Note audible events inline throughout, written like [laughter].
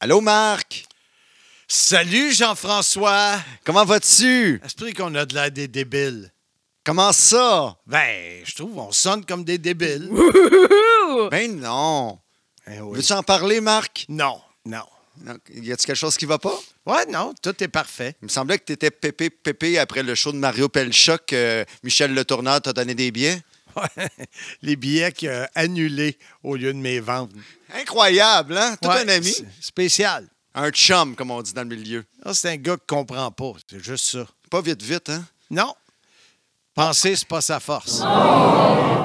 Allô, Marc? Salut Jean-François! Comment vas-tu? Esprit qu'on a de l'air des débiles? Comment ça? Ben, je trouve on sonne comme des débiles. [laughs] Ben non. Eh oui. Veux-tu en parler, Marc? Non, non. Non. Y a-tu quelque chose qui va pas? Ouais, non, tout est parfait. Il me semblait que tu étais pépé pépé après le show de Mario Pelcha que Michel Le Tourneur t'a donné des billets. [laughs] Les billets qu'il a annulés au lieu de mes ventes. Incroyable, hein? Tout Ouais, un ami. Spécial. Un chum, comme on dit dans le milieu. C'est un gars qui comprend pas. C'est juste ça. Pas vite, vite, hein? Non. Penser, c'est pas sa force.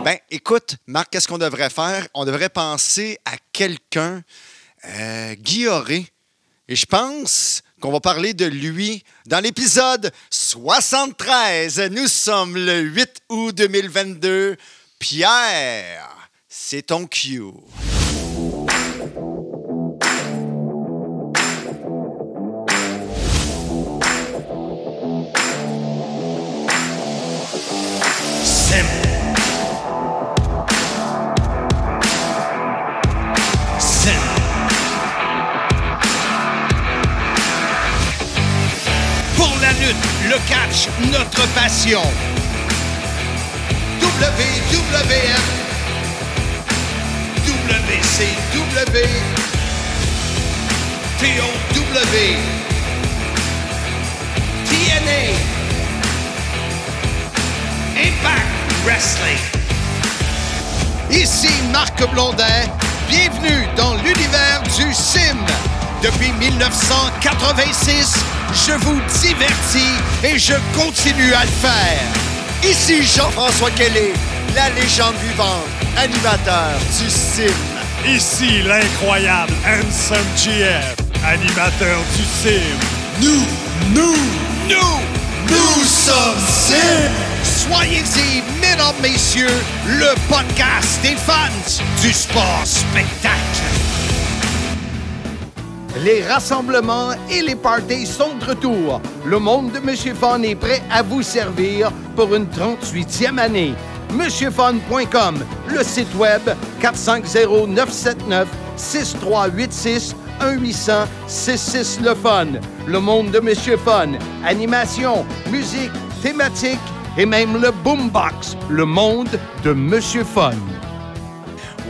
Ben, écoute, Marc, qu'est-ce qu'on devrait faire? On devrait penser à quelqu'un, euh, Guy Auré. Et je pense qu'on va parler de lui dans l'épisode 73. Nous sommes le 8 août 2022. Pierre, c'est ton cue. Le catch, notre passion. WWF, WCW, TOW, TNA. Impact Wrestling. Ici Marc Blondin. Bienvenue dans l'univers du sim. Depuis 1986, je vous divertis et je continue à le faire. Ici Jean-François Kelly, la légende vivante, animateur du CIM. Ici l'incroyable Handsome GF, animateur du CIM. Nous, nous, Nous, nous sommes CIM. soyez-y, mesdames, messieurs, le podcast des fans du sport spectacle. Les rassemblements et les parties sont de retour. Le monde de Monsieur Fun est prêt à vous servir pour une 38e année. MonsieurFun.com, le site web 450-979-6386 1-800-66 Le Fun. Le monde de Monsieur Fun. Animation, musique, thématique et même le boombox. Le monde de Monsieur Fun.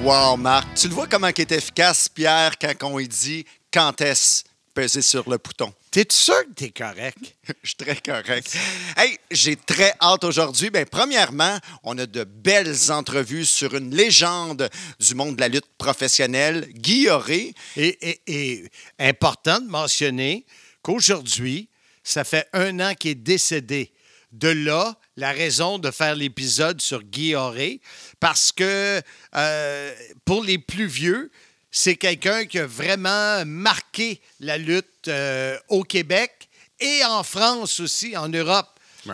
Wow, Marc, tu le vois comment est efficace, Pierre, quand on dit quand est-ce peser sur le bouton. T'es sûr que t'es correct? [laughs] Je suis très correct. Hey, j'ai très hâte aujourd'hui. Ben, premièrement, on a de belles entrevues sur une légende du monde de la lutte professionnelle, Guy Auré. Et, et- et important de mentionner qu'aujourd'hui, ça fait un an qu'il est décédé. De là, la raison de faire l'épisode sur Guy Auré, parce que euh, pour les plus vieux, c'est quelqu'un qui a vraiment marqué la lutte euh, au Québec et en France aussi, en Europe.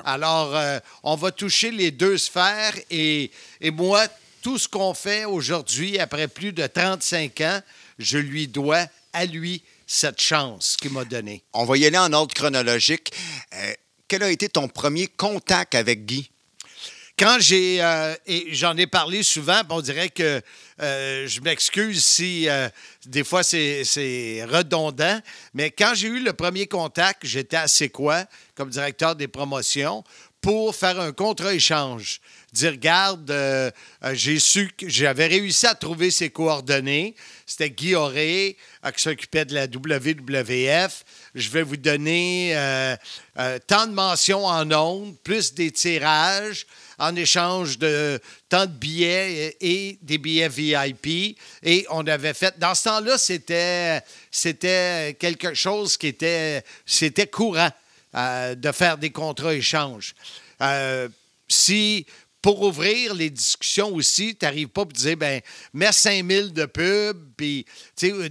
Alors, euh, on va toucher les deux sphères et, et moi, tout ce qu'on fait aujourd'hui, après plus de 35 ans, je lui dois à lui cette chance qu'il m'a donnée. On va y aller en ordre chronologique. Euh, quel a été ton premier contact avec Guy? Quand j'ai, euh, j'en ai parlé souvent, on dirait que euh, je m'excuse si euh, des fois c'est, redondant, mais quand j'ai eu le premier contact, j'étais à C'est quoi, comme directeur des promotions, pour faire un contre-échange. Dire, regarde, j'ai su que j'avais réussi à trouver ses coordonnées. C'était Guy Auré qui s'occupait de la WWF. Je vais vous donner tant de mentions en ondes, plus des tirages en échange de tant de billets et, des billets VIP. Et on avait fait. Dans ce temps-là, c'était, c'était quelque chose qui était, c'était courant euh, de faire des contrats échanges. Euh, si pour ouvrir les discussions aussi, tu n'arrives pas pour dire, ben, mets 5000 de pub, puis, euh,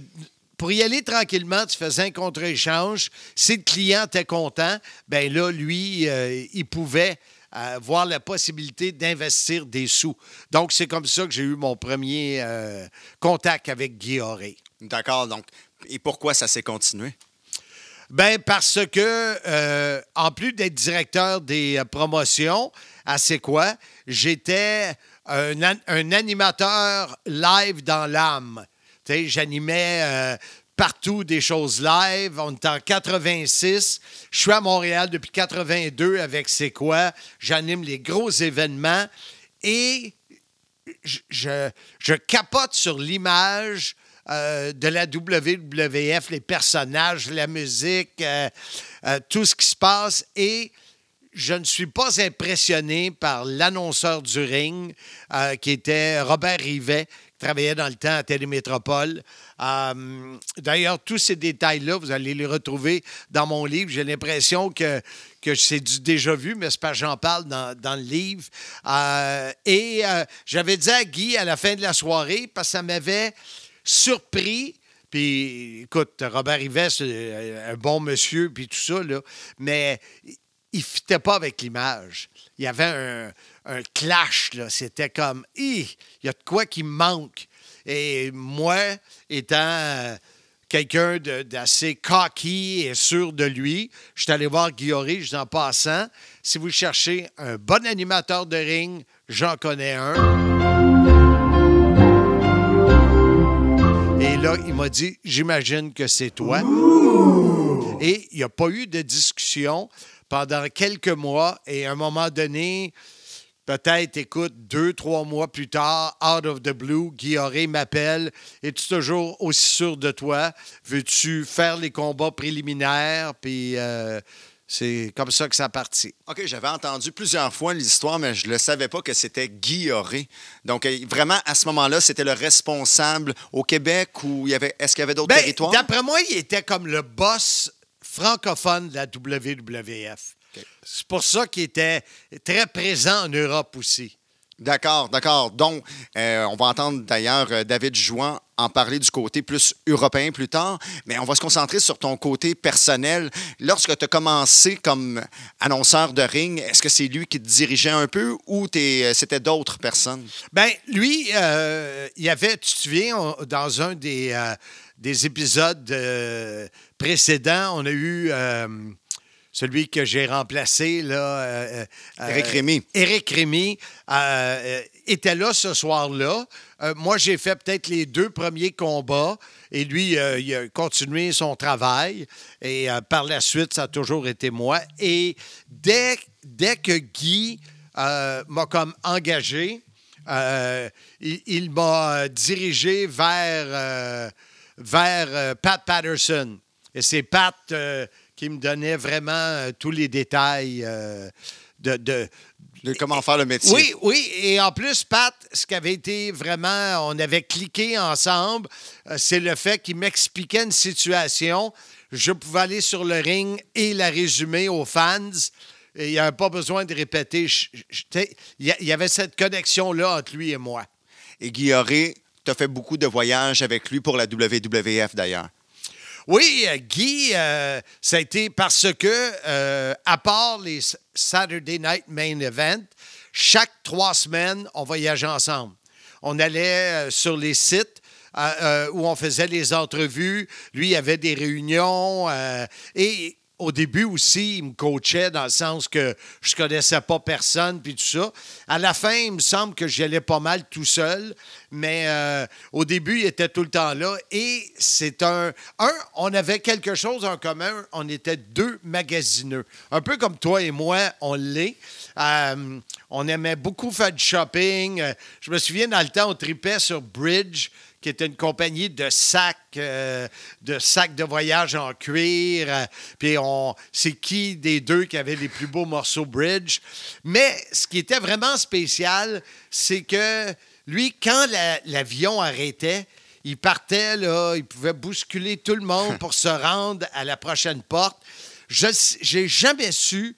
pour y aller tranquillement, tu faisais un contre-échange. Si le client était content, ben là, lui, il pouvait euh, voir la possibilité d'investir des sous. Donc, c'est comme ça que j'ai eu mon premier euh, contact avec Guy Auré. D'accord, donc, et pourquoi ça s'est continué? Ben parce que, euh, en plus d'être directeur des euh, promotions à C'est quoi, j'étais un, an- un animateur live dans l'âme. J'animais partout des choses live. On est en 86. Je suis à Montréal depuis 82 avec C'est quoi? J'anime les gros événements et je, je, capote sur l'image euh, de la WWF, les personnages, la musique, euh, euh, tout ce qui se passe. Et je ne suis pas impressionné par l'annonceur du ring, qui était Robert Rivet, qui travaillait dans le temps à Télémétropole. Euh, D'ailleurs, tous ces détails-là, vous allez les retrouver dans mon livre. J'ai l'impression que, que c'est du déjà vu, mais c'est pas j'en parle dans, dans, le livre. Euh, et euh, j'avais dit à Guy à la fin de la soirée, parce que ça m'avait surpris. Puis, écoute, Robert c'est un bon monsieur, puis tout ça, là. Mais il ne fitait pas avec l'image. Il y avait un, clash, là. C'était comme, il y a de quoi qui manque. Et moi, étant euh, quelqu'un d'assez cocky et sûr de lui, je suis allé voir Guillaume en passant. Si vous cherchez un bon animateur de ring, j'en connais un. Et là, il m'a dit, j'imagine que c'est toi. Et il n'y a pas eu de discussion pendant quelques mois. Et à un moment donné, peut-être, écoute, deux, trois mois plus tard, out of the blue, Guy Auré m'appelle. Es-tu toujours aussi sûr de toi? Veux-tu faire les combats préliminaires? Puis euh, c'est comme ça que ça partit. OK, j'avais entendu plusieurs fois l'histoire, mais je ne le savais pas que c'était Guy Auré. Donc, euh, vraiment, à ce moment-là, c'était le responsable au Québec ou il y avait, est-ce qu'il y avait d'autres Ben, territoires? D'après moi, il était comme le boss francophone de la WWF. C'est pour ça qu'il était très présent en Europe aussi. D'accord, d'accord. Donc, euh, on va entendre d'ailleurs euh, David Jouan en parler du côté plus européen plus tard, mais on va se concentrer sur ton côté personnel. Lorsque tu as commencé comme annonceur de ring, est-ce que c'est lui qui te dirigeait un peu ou euh, c'était d'autres personnes? Ben, lui, euh, il y avait, tu te souviens, on- dans un des, euh, des épisodes précédents, on a eu celui que j'ai remplacé, là. euh, euh, Éric Rémy. Éric Rémy euh, euh, était là ce soir-là. Euh, moi, j'ai fait peut-être les deux premiers combats et lui, euh, il a continué son travail. Et euh, par la suite, ça a toujours été moi. Et dès, dès que Guy euh, m'a comme engagé, euh, il, il m'a dirigé vers, euh, vers euh, Pat Patterson. Et c'est Pat euh, qui me donnait vraiment euh, tous les détails euh, de, de, De comment faire le métier? oui, oui. Et en plus, Pat, ce qui avait été vraiment, on avait cliqué ensemble, euh, c'est le fait qu'il m'expliquait une situation. Je pouvais aller sur le ring et la résumer aux fans. Et il n'y avait pas besoin de répéter. Il y avait cette connexion-là entre lui et moi. Et Auré, tu as fait beaucoup de voyages avec lui pour la WWF d'ailleurs. Oui, euh, Guy, euh, ça a été parce que, euh, à part les Saturday Night Main Event, chaque trois semaines, on voyageait ensemble. On allait sur les sites où on faisait les entrevues. Lui, il avait des réunions. et au début aussi, il me coachait dans le sens que je connaissais pas personne, puis tout ça. À la fin, il me semble que j'y allais pas mal tout seul, mais euh, au début, il était tout le temps là. Et c'est un... Un, on avait quelque chose en commun, on était deux magasineux. Un peu comme toi et moi, on l'est. Euh, on aimait beaucoup faire du shopping. Euh, Je me souviens, dans le temps, on tripait sur Bridge, qui était une compagnie de sacs, euh, de sacs de voyage en cuir. euh, Puis on, c'est qui des deux qui avait les plus beaux morceaux Bridge? Mais ce qui était vraiment spécial, c'est que lui, quand la- l'avion arrêtait, il partait, là, il pouvait bousculer tout le monde [laughs] pour se rendre à la prochaine porte. Je n'ai jamais su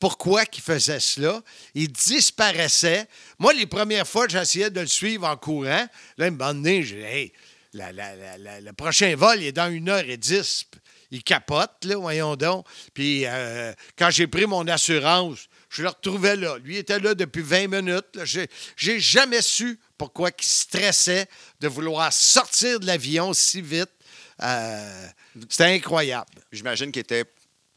pourquoi il faisait cela. Il disparaissait. Moi, les premières fois, j'essayais de le suivre en courant. Là, j'ai dit, hey, le prochain vol il est dans une heure et dix. Il capote, voyons donc. Puis euh, quand j'ai pris mon assurance, je le retrouvais là. Lui était là depuis 20 minutes. j'ai jamais su pourquoi il stressait de vouloir sortir de l'avion si vite. Euh, c'était incroyable. J'imagine qu'il était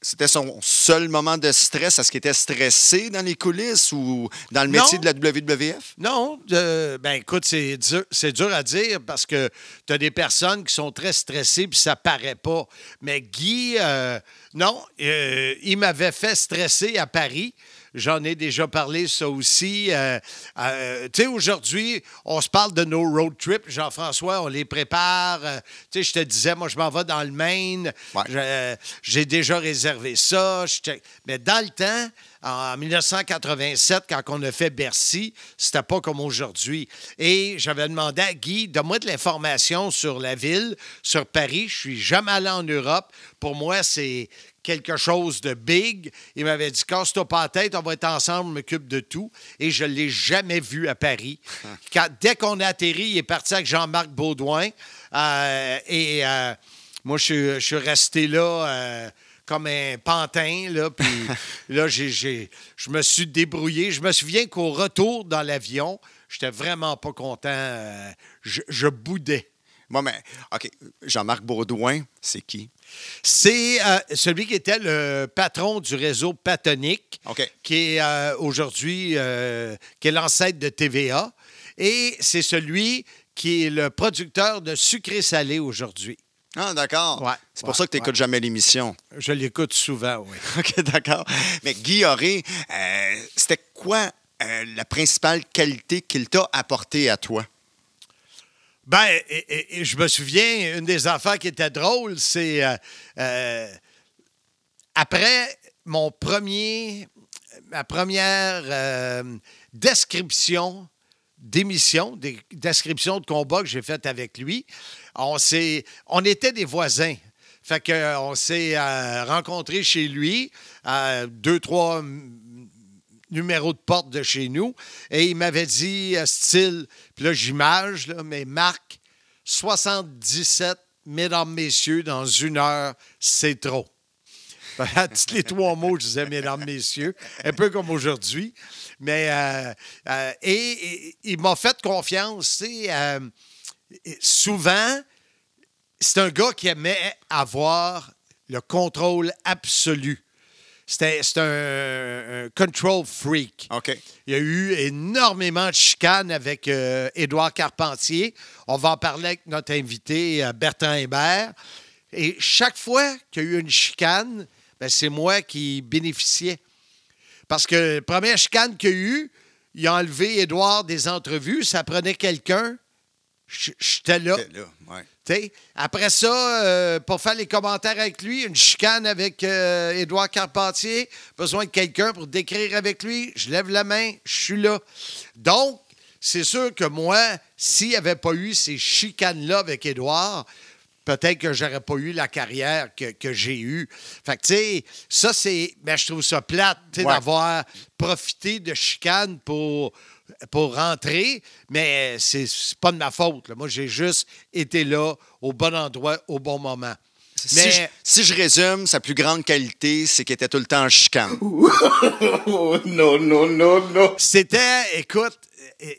c'était son seul moment de stress? Est-ce qu'il était stressé dans les coulisses ou dans le métier Non. de la WWF? Non, euh, ben écoute, c'est dur, c'est dur à dire parce que tu as des personnes qui sont très stressées puis ça paraît pas. Mais Guy, euh, non, euh, il m'avait fait stresser à Paris. J'en ai déjà parlé, ça aussi. Euh, euh, tu sais, aujourd'hui, on se parle de nos road trips. Jean-François, on les prépare. Euh, tu sais, je te disais, moi, je m'en vais dans le Maine. Ouais. J'ai déjà réservé ça. Mais dans le temps, en 1987, quand on a fait Bercy, c'était pas comme aujourd'hui. Et j'avais demandé à Guy, donne-moi de l'information sur la ville, sur Paris. Je suis jamais allé en Europe. Pour moi, c'est quelque chose de big. Il m'avait dit, casse-toi pas la tête, on va être ensemble, je m'occupe de tout. Et je l'ai jamais vu à Paris. [laughs] Quand- dès qu'on a atterri, il est parti avec Jean-Marc Baudouin. Euh, et euh, moi, je, suis- je suis resté là euh, comme un pantin. Là, puis [laughs] là, j'ai, j'ai- je me suis débrouillé. Je me souviens qu'au retour dans l'avion, j'étais vraiment pas content. euh, je, je boudais. Moi, mais, OK. Jean-Marc Baudouin, c'est qui? C'est euh, celui qui était le patron du réseau Patonique, qui est euh, aujourd'hui qui est l'ancêtre de TVA. Et c'est celui qui est le producteur de sucré salé aujourd'hui. Ah, d'accord. Ouais, C'est pour ouais, ça que tu n'écoutes ouais. jamais l'émission. Je l'écoute souvent, oui. [laughs] OK, d'accord. Mais Guy Auré, euh, c'était quoi euh, la principale qualité qu'il t'a apportée à toi? Ben, et- et- et je me souviens, une des affaires qui était drôle, c'est euh, après mon premier, ma première description d'émission, des description de combat que j'ai faite avec lui, on était des voisins. Fait que euh, s'est euh, rencontrés chez lui, deux, trois mm, numéro de porte de chez nous. Et il m'avait dit, euh, style, puis là, j'image, mais Marc, 77, mesdames, messieurs, dans une heure, c'est trop. [laughs] À les trois mots, je disais mesdames, messieurs, un peu comme aujourd'hui. Mais, et, et il m'a fait confiance, tu sais. Souvent, c'est un gars qui aimait avoir le contrôle absolu. C'était c'est un, un control freak. OK. Il y a eu énormément de chicanes avec euh, Édouard Carpentier. On va en parler avec notre invité euh, Bertrand Hébert. Et chaque fois qu'il y a eu une chicane, ben, c'est moi qui bénéficiais. Parce que la première chicane qu'il y a eu, il a enlevé Édouard des entrevues. Ça prenait quelqu'un. J'étais là. Là, ouais. Après ça, euh, pour faire les commentaires avec lui, une chicane avec euh, Édouard Carpentier, besoin de quelqu'un pour décrire avec lui, je lève la main, je suis là. Donc, c'est sûr que moi, s'il n'y avait pas eu ces chicanes-là avec Édouard, peut-être que j'aurais pas eu la carrière que, que j'ai eue. Fait que, tu sais, ça, c'est. Mais je trouve ça plate, Ouais. d'avoir profité de chicanes pour, pour rentrer, mais c'est pas de ma faute. là. Moi, j'ai juste été là, au bon endroit, au bon moment. Si, Mais- je, si je résume, sa plus grande qualité, c'est qu'il était tout le temps en chicane. [laughs] Oh, no, no, no, no. C'était, écoute, euh, euh,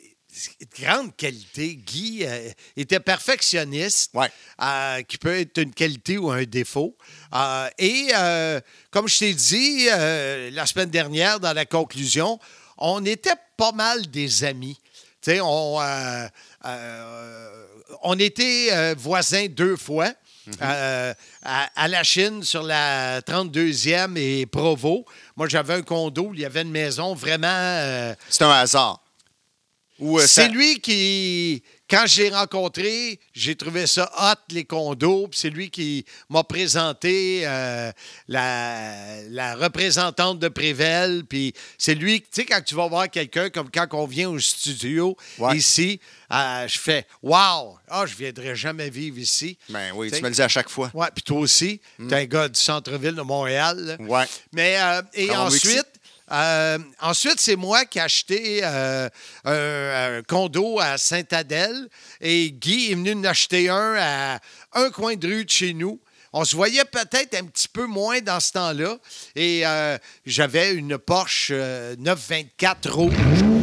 grande qualité. Guy euh, était perfectionniste, Ouais. euh, qui peut être une qualité ou un défaut. Euh, et euh, comme je t'ai dit euh, la semaine dernière dans la conclusion, on était pas mal des amis. Tu sais, on, euh, euh, on était euh, voisins deux fois. euh, à, à la Chine, sur la 32e et Provo. Moi, j'avais un condo, il y avait une maison vraiment. euh, C'est un hasard. Euh, c'est ça- lui qui, quand j'ai rencontré, j'ai trouvé ça hot, les condos. puis C'est lui qui m'a présenté euh, la, la représentante de Prével. Puis c'est lui, tu sais, quand tu vas voir quelqu'un, comme quand on vient au studio Ouais. ici, euh, je fais Wow! Ah, je viendrai jamais vivre ici. Ben oui, T'sais, tu me le dis à chaque fois. Ouais, puis toi aussi, t'es un gars du centre-ville de Montréal. là. Ouais. Mais euh, et que ensuite, euh, ensuite c'est moi qui ai acheté euh, un, condo à Sainte-Adèle et Guy est venu en acheter un à un coin de rue de chez nous. On se voyait peut-être un petit peu moins dans ce temps-là. Et euh, j'avais une Porsche euh, 924 rouge.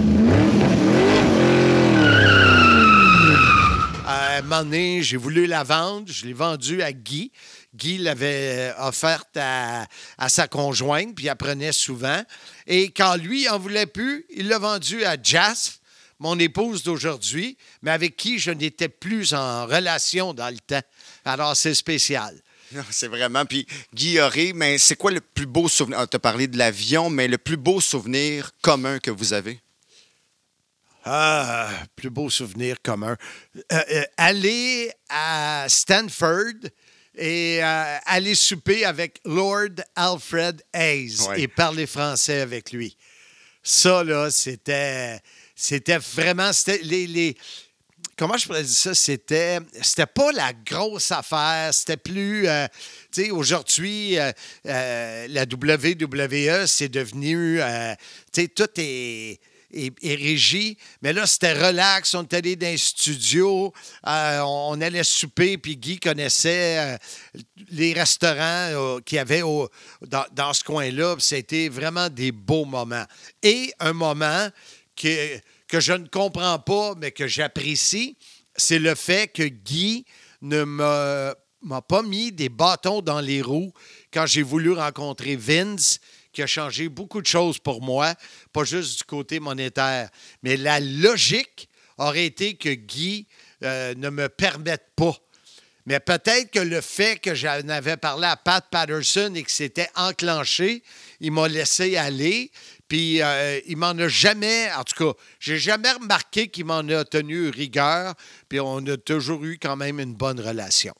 J'ai voulu la vendre. Je l'ai vendue à Guy. Guy l'avait offerte à, à sa conjointe, puis il apprenait souvent. Et quand lui en voulait plus, il l'a vendue à Jazz, mon épouse d'aujourd'hui, mais avec qui je n'étais plus en relation dans le temps. Alors, c'est spécial. [laughs] C'est vraiment. Puis, Guy Auré, mais c'est quoi le plus beau souvenir? Tu as parlé de l'avion, mais le plus beau souvenir commun que vous avez? Ah, plus beau souvenir commun. Euh, euh, aller à Stanford et euh, aller souper avec Lord Alfred Hayes Ouais. et parler français avec lui. Ça, là, c'était. C'était vraiment. C'était les, les- Comment je pourrais dire ça? C'était, c'était pas la grosse affaire. C'était plus. euh, tu sais, aujourd'hui, euh, la WWE, c'est devenu. tu sais, tout est, est, est régi. Mais là, c'était relax. On est allé dans un studio. euh, on, allait souper. Puis Guy connaissait euh, les restaurants euh, qu'il y avait dans, ce coin-là. C'était vraiment des beaux moments. Et un moment que, que je ne comprends pas, mais que j'apprécie, c'est le fait que Guy ne m'a pas mis des bâtons dans les roues quand j'ai voulu rencontrer Vince, qui a changé beaucoup de choses pour moi, pas juste du côté monétaire. Mais la logique aurait été que Guy euh, ne me permette pas. Mais peut-être que le fait que j'en avais parlé à Pat Patterson et que c'était enclenché, il m'a laissé aller. Puis euh, il m'en a jamais, en tout cas, j'ai jamais remarqué qu'il m'en a tenu rigueur. Puis on a toujours eu quand même une bonne relation.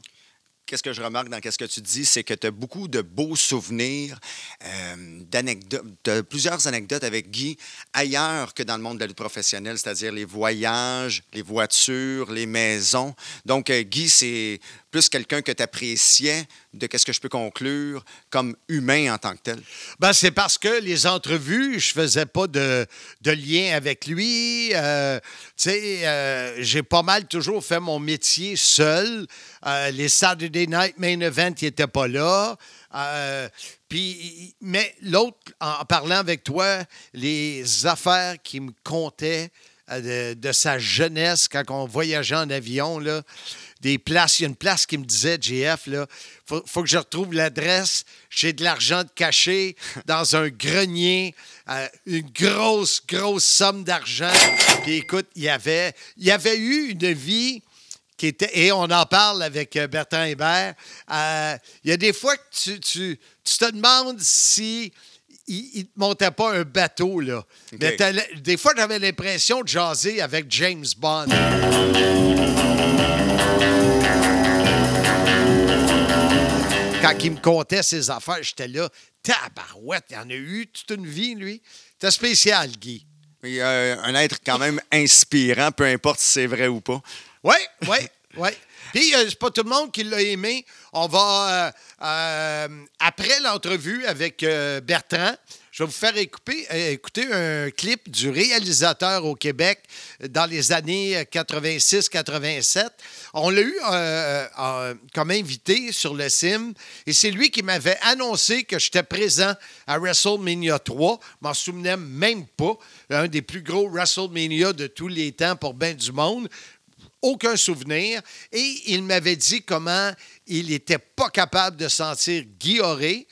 Qu'est-ce que je remarque dans ce que tu dis, c'est que tu as beaucoup de beaux souvenirs, euh, d'anecdotes, plusieurs anecdotes avec Guy ailleurs que dans le monde de la lutte professionnelle, c'est-à-dire les voyages, les voitures, les maisons. Donc, euh, Guy, c'est plus quelqu'un que tu appréciais, de qu'est-ce que je peux conclure, comme humain en tant que tel? Ben, c'est parce que les entrevues, je faisais pas de, de lien avec lui. Euh, tu sais, euh, j'ai pas mal toujours fait mon métier seul. Euh, les Saturday Night Main Event, il n'était pas là. Puis, mais l'autre, en parlant avec toi, les affaires qui me comptaient de, de sa jeunesse quand on voyageait en avion, là, des places. Il y a une place qui me disait, JF, là, faut, faut que je retrouve l'adresse. J'ai de l'argent de caché dans un grenier, euh, une grosse, grosse somme d'argent. Puis écoute, il y avait, il y avait eu une vie qui était, et on en parle avec euh, Bertrand Hébert. euh, il y a des fois que tu- tu te demandes si il ne te montait pas un bateau, là. Mais des fois, j'avais l'impression de jaser avec James Bond. Quand il me contait ses affaires, j'étais là, tabarouette, il en a eu toute une vie, lui. C'était spécial, Guy. Il y a un être quand même inspirant, peu importe si c'est vrai ou pas. Oui, oui, oui. Puis, euh, c'est pas tout le monde qui l'a aimé. On va, euh, euh, après l'entrevue avec euh, Bertrand, je vais vous faire écouter, un clip du réalisateur au Québec dans les années 86-87. On l'a eu comme invité sur le CIM et c'est lui qui m'avait annoncé que j'étais présent à WrestleMania 3. Je m'en souvenais même pas. Un des plus gros WrestleMania de tous les temps pour bien du monde aucun souvenir. Et il m'avait dit comment il n'était pas capable de sentir Guy Auré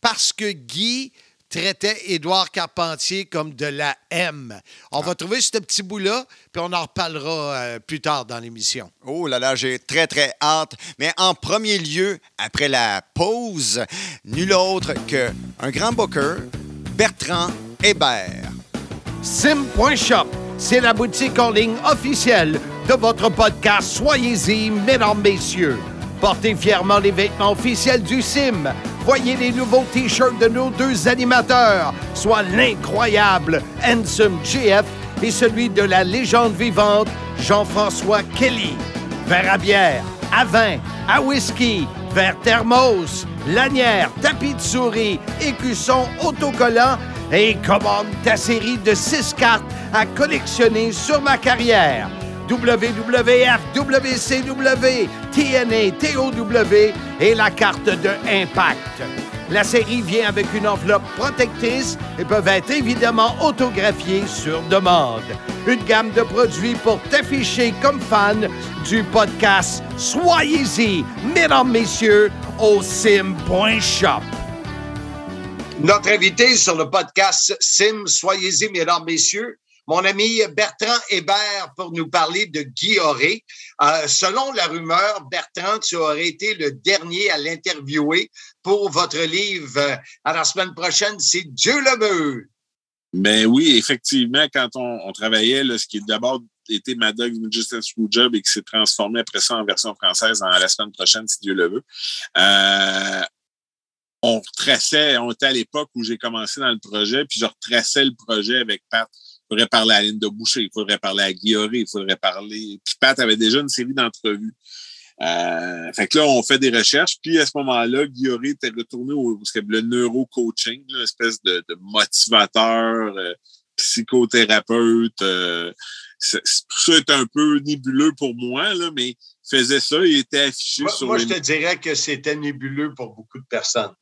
parce que Guy traitait Édouard Carpentier comme de la M. On va trouver ce petit bout-là, puis on en reparlera euh, plus tard dans l'émission. Oh là là, j'ai très très hâte. Mais en premier lieu, après la pause, nul autre que un grand booker, Bertrand Hébert. Sim.shop, c'est la boutique en ligne officielle de votre podcast Soyez-y, mesdames, messieurs. Portez fièrement les vêtements officiels du Sim. Voyez les nouveaux T-shirts de nos deux animateurs, soit l'incroyable Handsome GF et celui de la légende vivante Jean-François Kelly. Verre à bière, à vin, à whisky, verre thermos, lanière, tapis de souris, écusson autocollant et commande ta série de six cartes à collectionner sur ma carrière. WWF, WCW, TNA, TOW et la carte de Impact. La série vient avec une enveloppe protectrice et peuvent être évidemment autographiées sur demande. Une gamme de produits pour t'afficher comme fan du podcast Soyez-y, mesdames, messieurs, au sim.shop. Notre invité sur le podcast Sim, Soyez-y, mesdames, messieurs, mon ami Bertrand Hébert pour nous parler de Guy Auré. Euh, selon la rumeur, Bertrand, tu aurais été le dernier à l'interviewer pour votre livre à la semaine prochaine, c'est Dieu le veut. Mais oui, effectivement, quand on, travaillait, là, ce qui d'abord était Mad Dog Justice Job et qui s'est transformé après ça en version française dans la semaine prochaine, si Dieu le veut. Euh, on retraçait, on était à l'époque où j'ai commencé dans le projet, puis je retraçais le projet avec Pat faudrait parler à Aline de Boucher, il faudrait parler à Guillaume, il faudrait parler. Puis Pat avait déjà une série d'entrevues. Euh, fait que là, on fait des recherches. Puis à ce moment-là, Guillaume était retourné au, le neuro-coaching, une espèce de, motivateur, euh, psychothérapeute. Euh, tout ça est un peu nébuleux pour moi, là, mais il faisait ça, il était affiché sur. Moi, je te dirais que c'était nébuleux pour beaucoup de personnes.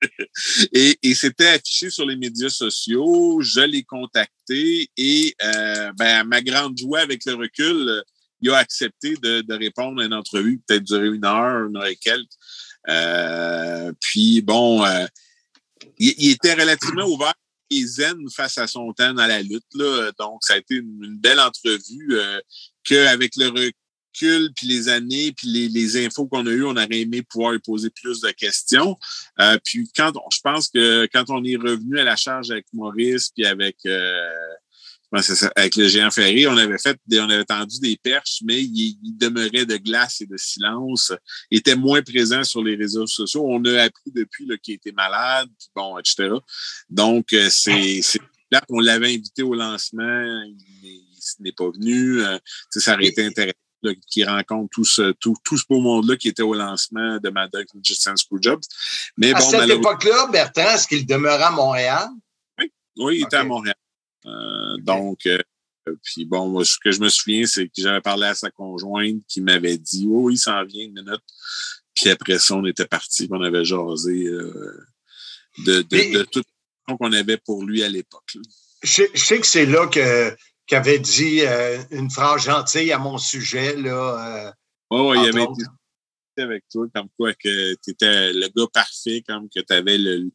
[laughs] et, c'était affiché sur les médias sociaux. Je l'ai contacté et euh, ben, à ma grande joie avec le recul, il a accepté de, répondre à une entrevue, peut-être durer une heure, une heure et quelques. Euh, puis bon, euh, il, était relativement ouvert et zen face à son temps dans la lutte. Là. Donc, ça a été une, belle entrevue qu'avec le puis les années, puis les, les infos qu'on a eues, on aurait aimé pouvoir lui poser plus de questions. Euh, puis quand je pense que quand on est revenu à la charge avec Maurice, puis avec euh, avec le géant ferré, on avait fait on avait tendu des perches, mais il, demeurait de glace et de silence. Il était moins présent sur les réseaux sociaux. On a appris depuis qu'il était malade, puis bon, etc. Donc, euh, c'est là qu'on l'avait invité au lancement, il, n'est pas venu. ça aurait été intéressant qui rencontre tout ce, tout, tout ce beau monde-là qui était au lancement de Mad Dog Justin Screwjobs. Mais à bon, cette époque-là, Bertrand, est-ce qu'il demeurait à Montréal? Oui, oui il était à Montréal. Euh, donc, euh, puis bon, ce que je me souviens, c'est que j'avais parlé à sa conjointe qui m'avait dit Oh, il s'en vient une minute. Puis après ça, on était parti, on avait jasé euh, de, de, de tout qu'on avait pour lui à l'époque. Je, je, sais que c'est là que qui avait dit euh, une phrase gentille à mon sujet. Là, oh, il avait été avec toi, comme quoi que tu étais le gars parfait, comme que tu avais le,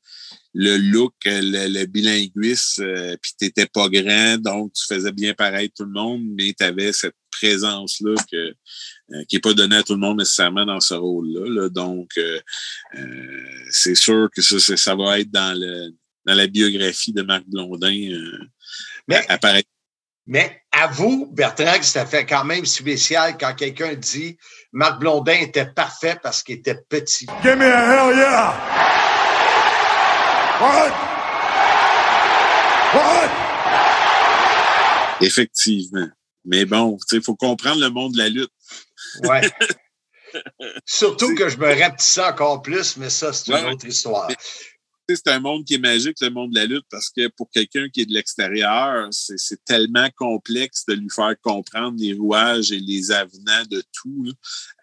le look, le, bilinguisme, euh, puis tu n'étais pas grand, donc tu faisais bien pareil tout le monde, mais tu avais cette présence-là que, qui n'est pas donnée à tout le monde nécessairement dans ce rôle-là. Donc, c'est sûr que ça, ça va être dans, le, dans la biographie de Marc Blondin. mais, mais à vous, Bertrand, que ça fait quand même spécial quand quelqu'un dit Marc Blondin était parfait parce qu'il était petit. Give me a hell yeah! What? What? Effectivement. Mais bon, il faut comprendre le monde de la lutte. Ouais. [laughs] Surtout que je me rapetissais encore plus, mais ça, c'est une autre histoire c'est un monde qui est magique, le monde de la lutte, parce que pour quelqu'un qui est de l'extérieur, c'est tellement complexe de lui faire comprendre les rouages et les avenants de tout.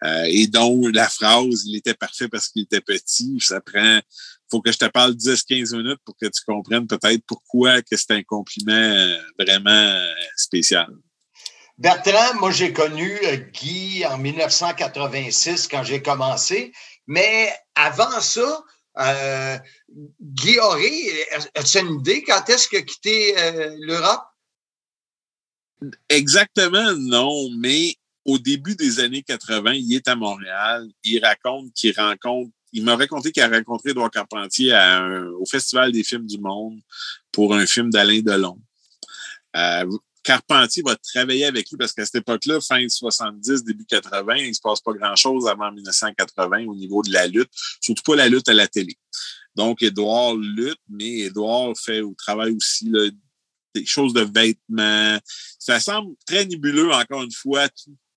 Euh, et donc, la phrase, il était parfait parce qu'il était petit, ça prend, faut que je te parle 10-15 minutes pour que tu comprennes peut-être pourquoi que c'est un compliment euh, vraiment euh, spécial. Bertrand, moi j'ai connu Guy en 1986 quand j'ai commencé, mais avant ça, euh, Guy as-tu une idée quand est-ce qu'il a quitté euh, l'Europe? Exactement, non, mais au début des années 80, il est à Montréal. Il raconte qu'il rencontre, il m'a raconté qu'il a rencontré Edouard Carpentier au Festival des films du monde pour un film d'Alain Delon. Euh, Carpentier va travailler avec lui parce qu'à cette époque-là, fin 70, début 80, il se passe pas grand-chose avant 1980 au niveau de la lutte, surtout pas la lutte à la télé. Donc, Édouard lutte, mais Édouard fait au travail aussi des choses de vêtements. Ça semble très nébuleux, encore une fois,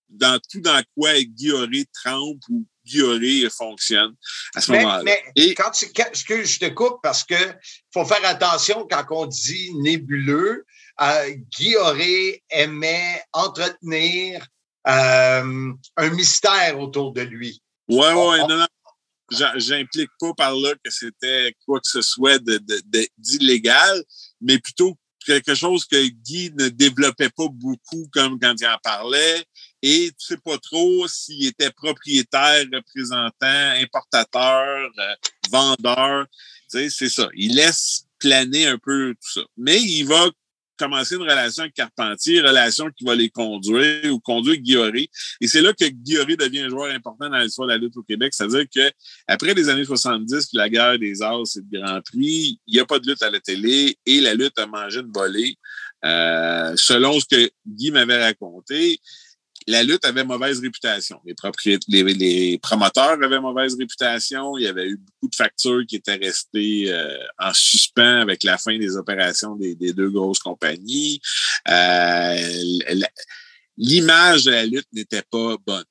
dans tout dans quoi Guilloré trempe ou Guilloré fonctionne à ce moment-là. Mais quand, tu, que je te coupe parce que faut faire attention quand on dit nébuleux. Euh, Guy Auré aimait entretenir euh, un mystère autour de lui. Oui, oui, non, non. j'implique pas par là que c'était quoi que ce soit de- de- de- d'illégal, mais plutôt quelque chose que Guy ne développait pas beaucoup comme quand il en parlait. Et tu sais pas trop s'il était propriétaire, représentant, importateur, euh, vendeur. Tu sais, c'est ça. Il laisse planer un peu tout ça. Mais il va commencer une relation avec Carpentier, relation qui va les conduire ou conduire Guillory. Et c'est là que Guillory devient un joueur important dans l'histoire de la lutte au Québec. C'est-à-dire que après les années 70, puis la guerre des arts et le Grand Prix, il n'y a pas de lutte à la télé et la lutte a mangé une volée. Euh, selon ce que Guy m'avait raconté, la lutte avait mauvaise réputation. Les, les, les promoteurs avaient mauvaise réputation. Il y avait eu beaucoup de factures qui étaient restées euh, en suspens avec la fin des opérations des, des deux grosses compagnies. Euh, L'image de la lutte n'était pas bonne.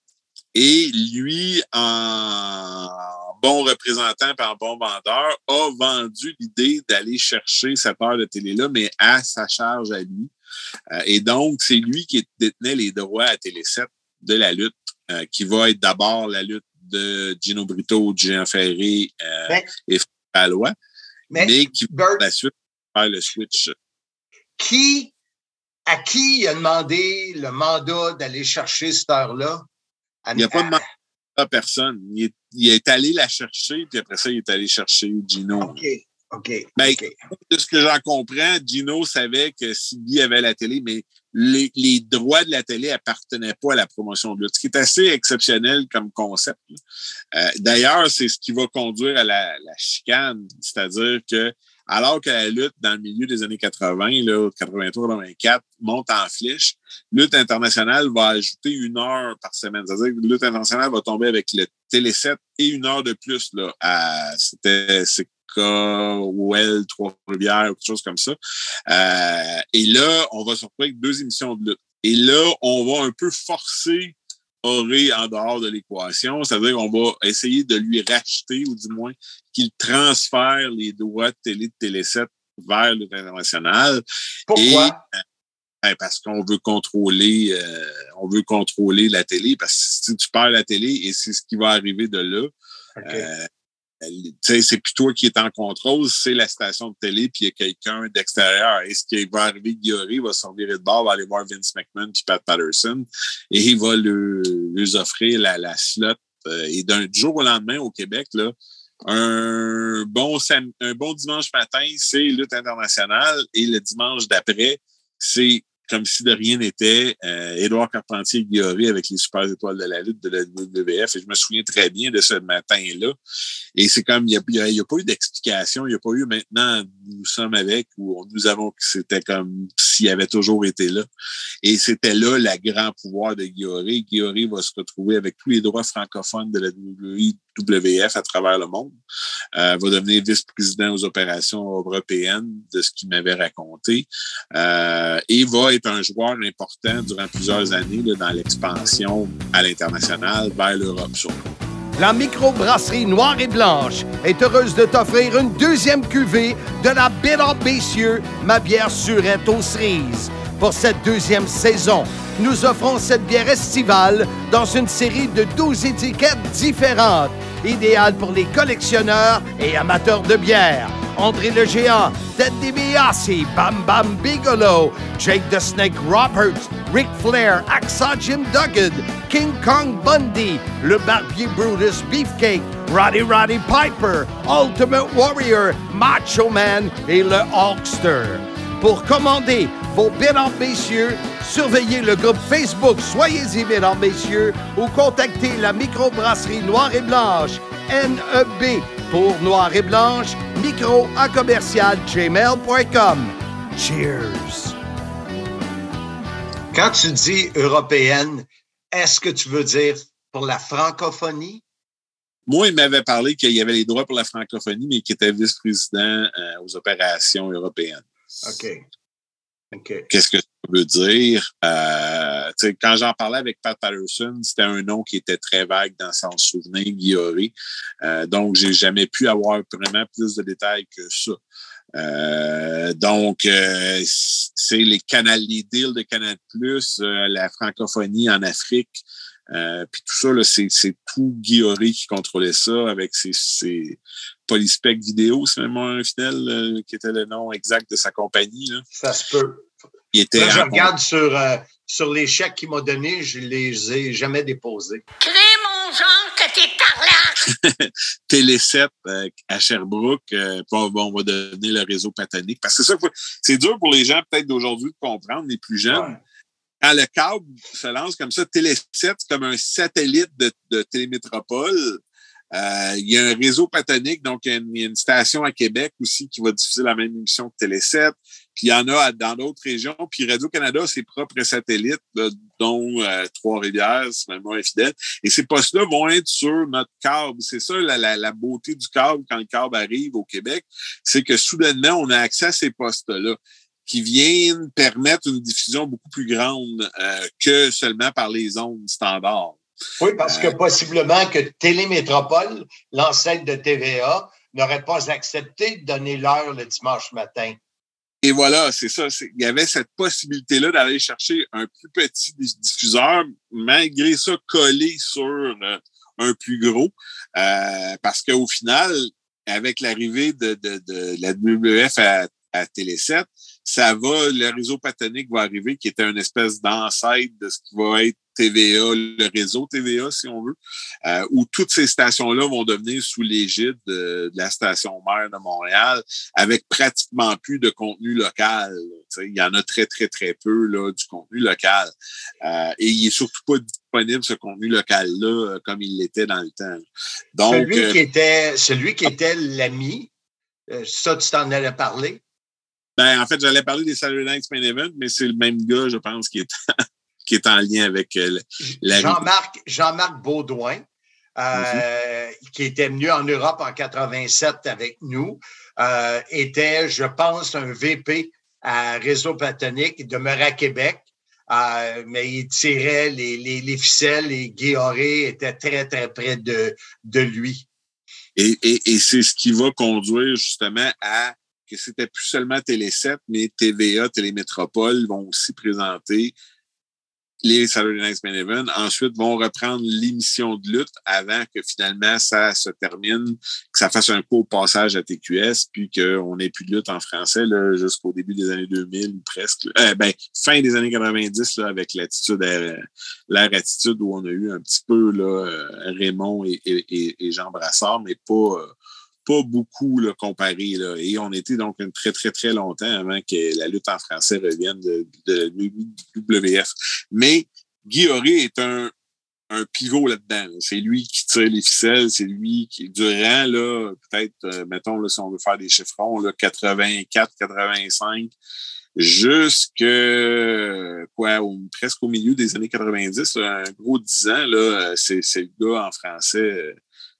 Et lui, en bon représentant et en bon vendeur, a vendu l'idée d'aller chercher cette heure de télé-là, mais à sa charge à lui. Euh, et donc, c'est lui qui détenait les droits à Télé 7 de la lutte, euh, qui va être d'abord la lutte de Gino Brito, Jean Ferré euh, Mais- et François Palois, Mais, mais qui va Bert, par la suite faire le switch. qui, à qui il a demandé le mandat d'aller chercher cette heure-là? Il n'y a pas de à- mandat à personne. Il est, il est allé la chercher, puis après ça, il est allé chercher Gino. OK. Ben, OK. de ce que j'en comprends, Gino savait que y avait la télé, mais les, les droits de la télé appartenaient pas à la promotion de lutte, ce qui est assez exceptionnel comme concept. Euh, D'ailleurs, c'est ce qui va conduire à la, la chicane, c'est-à-dire que alors que la lutte dans le milieu des années 80, là, 83-84, monte en flèche, lutte internationale va ajouter une heure par semaine. C'est-à-dire que lutte internationale va tomber avec le Télé 7 et une heure de plus là, c'était c'est Well, Trois-Rivières, ou quelque chose comme ça. Euh, et là, on va se retrouver avec deux émissions de lutte. Et là, on va un peu forcer Auré en dehors de l'équation, c'est-à-dire qu'on va essayer de lui racheter, ou du moins qu'il transfère les droits de télé de Télé 7 vers l'international. Pourquoi? Ben, parce qu'on veut contrôler, euh, on veut contrôler la télé, parce que si tu perds la télé, et c'est ce qui va arriver de là, euh, c'est plus toi qui est en contrôle, c'est la station de télé, puis il y a quelqu'un d'extérieur. Et ce qui va arriver, Guillory va s'en virer de bord, va aller voir Vince McMahon puis Pat Patterson, et il va leur offrir la, la slot. euh, et d'un jour au lendemain, au Québec, là, un bon, un bon dimanche matin, c'est lutte internationale, et le dimanche d'après, c'est comme si de rien n'était, euh, Édouard Carpentier Guillory avec les super étoiles de la lutte de la WWF. Et je me souviens très bien de ce matin-là. Et c'est comme, il n'y a, a- pas eu d'explication. Il n'y a pas eu maintenant, nous sommes avec, ou nous avons c'était comme s'il avait toujours été là. Et c'était là le grand pouvoir de Guillory. Guillory va se retrouver avec tous les droits francophones de la WWF à travers le monde. Euh, va devenir vice-président aux opérations européennes, de ce qu'il m'avait raconté. Euh, et va être un joueur important durant plusieurs années là, dans l'expansion à l'international vers l'Europe surtout. La microbrasserie Noire et Blanche est heureuse de t'offrir une deuxième cuvée de la Bitter Bessieux, ma bière surette aux cerises. Pour cette deuxième saison, nous offrons cette bière estivale dans une série de 12 étiquettes différentes, idéale pour les collectionneurs et amateurs de bière. André le Géant, Ted DiBiase, Bam Bam Bigelow, Jake the Snake Roberts, Ric Flair, Axa Jim Duggan, King Kong Bundy, le Barbier Brutus Beefcake, Roddy Roddy Piper, Ultimate Warrior, Macho Man et le Hulkster. Pour commander vos Mesdames Messieurs, surveillez le groupe Facebook Soyez-y Mesdames Messieurs ou contactez la microbrasserie Noire et Blanche, NEB, pour Noire et Blanche, micro en commercial gmail.com. Cheers! Quand tu dis européenne, est-ce que tu veux dire pour la francophonie? Moi, il m'avait parlé qu'il y avait les droits pour la francophonie, mais qu'il était vice-président euh, aux opérations européennes. OK. Qu'est-ce que ça veut dire? Euh, quand j'en parlais avec Pat Patterson, c'était un nom qui était très vague dans son souvenir, Guillory. Euh, donc, j'ai jamais pu avoir vraiment plus de détails que ça. Euh, donc, euh, c'est les canals, les deals de Canal Plus, euh, la francophonie en Afrique, puis tout ça, là, c'est, c'est tout Guillaume qui contrôlait ça avec ses, ses Polyspec vidéo, c'est même un fidèle qui était le nom exact de sa compagnie. Là. Ça se peut. Il était Là, je en- regarde sur, euh, sur les chèques qu'il m'a donnés, je les ai jamais déposés. Crée mon genre que t'es parlable. [laughs] Télé 7 euh, à Sherbrooke, euh, puis on, va- on va donner le réseau patanique. Parce que c'est ça, c'est dur pour les gens peut-être d'aujourd'hui de comprendre, les plus jeunes. Ouais. Quand le câble se lance comme ça, Télé 7, c'est comme un satellite de, de Télémétropole. Euh, il y a un réseau patonique, donc il y, a une, il y a une station à Québec aussi qui va diffuser la même émission que Télé 7. Puis il y en a dans d'autres régions. Puis Radio-Canada a ses propres satellites, là, dont euh, Trois-Rivières, si ma mémoire est fidèle. Et ces postes-là vont être sur notre câble. C'est ça la, la, la beauté du câble quand le câble arrive au Québec, c'est que soudainement, on a accès à ces postes-là qui viennent permettre une diffusion beaucoup plus grande euh, que seulement par les ondes standards. Oui, parce que possiblement que Télémétropole, l'ancêtre de TVA, n'aurait pas accepté de donner l'heure le dimanche matin. Et voilà, c'est ça. Il y avait cette possibilité-là d'aller chercher un plus petit diffuseur, malgré ça collé sur euh, un plus gros, euh, parce qu'au final, avec l'arrivée de, la WF à, à Télé 7, ça va, le réseau patonique va arriver, qui était une espèce d'ancêtre de ce qui va être TVA, le réseau TVA, si on veut, euh, où toutes ces stations-là vont devenir sous l'égide de, de la station mère de Montréal, avec pratiquement plus de contenu local. Il y en a très, très, très peu là, du contenu local. Euh, et il est surtout pas disponible, ce contenu local-là, euh, comme il l'était dans le temps. Donc, celui, euh, qui était, celui qui était l'ami, ça, tu t'en allais parler? ben, en fait, j'allais parler des Saturday Night Main Event, mais c'est le même gars, je pense, qui est, qui est en lien avec euh, la Jean-Marc Jean-Marc Baudouin, euh, Mm-hmm. qui était venu en Europe en 87 avec nous, euh, était, je pense, un VP à Réseau Platonique. Il demeurait à Québec, euh, mais il tirait les, les, les ficelles et Guy Auré était très, très près de, de lui. Et, et, et c'est ce qui va conduire justement à que c'était plus seulement Télé 7, mais TVA, Télémétropole vont aussi présenter les Saturday Night Main. Ensuite, vont reprendre l'émission de lutte avant que finalement ça se termine, que ça fasse un coup au passage à TQS, puis qu'on n'ait plus de lutte en français jusqu'au début des années 2000 ou presque. Euh, ben, fin des années 90 là, avec l'attitude, euh, l'ère attitude où on a eu un petit peu là, euh, Raymond et, et, et- Jean Brassard, mais pas pas beaucoup là, comparé. Là. Et on était donc un très, très, très longtemps avant que la lutte en français revienne de, de WWF. Mais Guy Auré est un, un pivot là-dedans. là. C'est lui qui tire les ficelles, c'est lui qui, durant, là, peut-être, euh, mettons, là, si on veut faire des chiffrons, là, 84, 85, jusque quoi, presque au milieu des années 90, là, un gros 10 ans, là, euh, c'est, c'est le gars en français euh,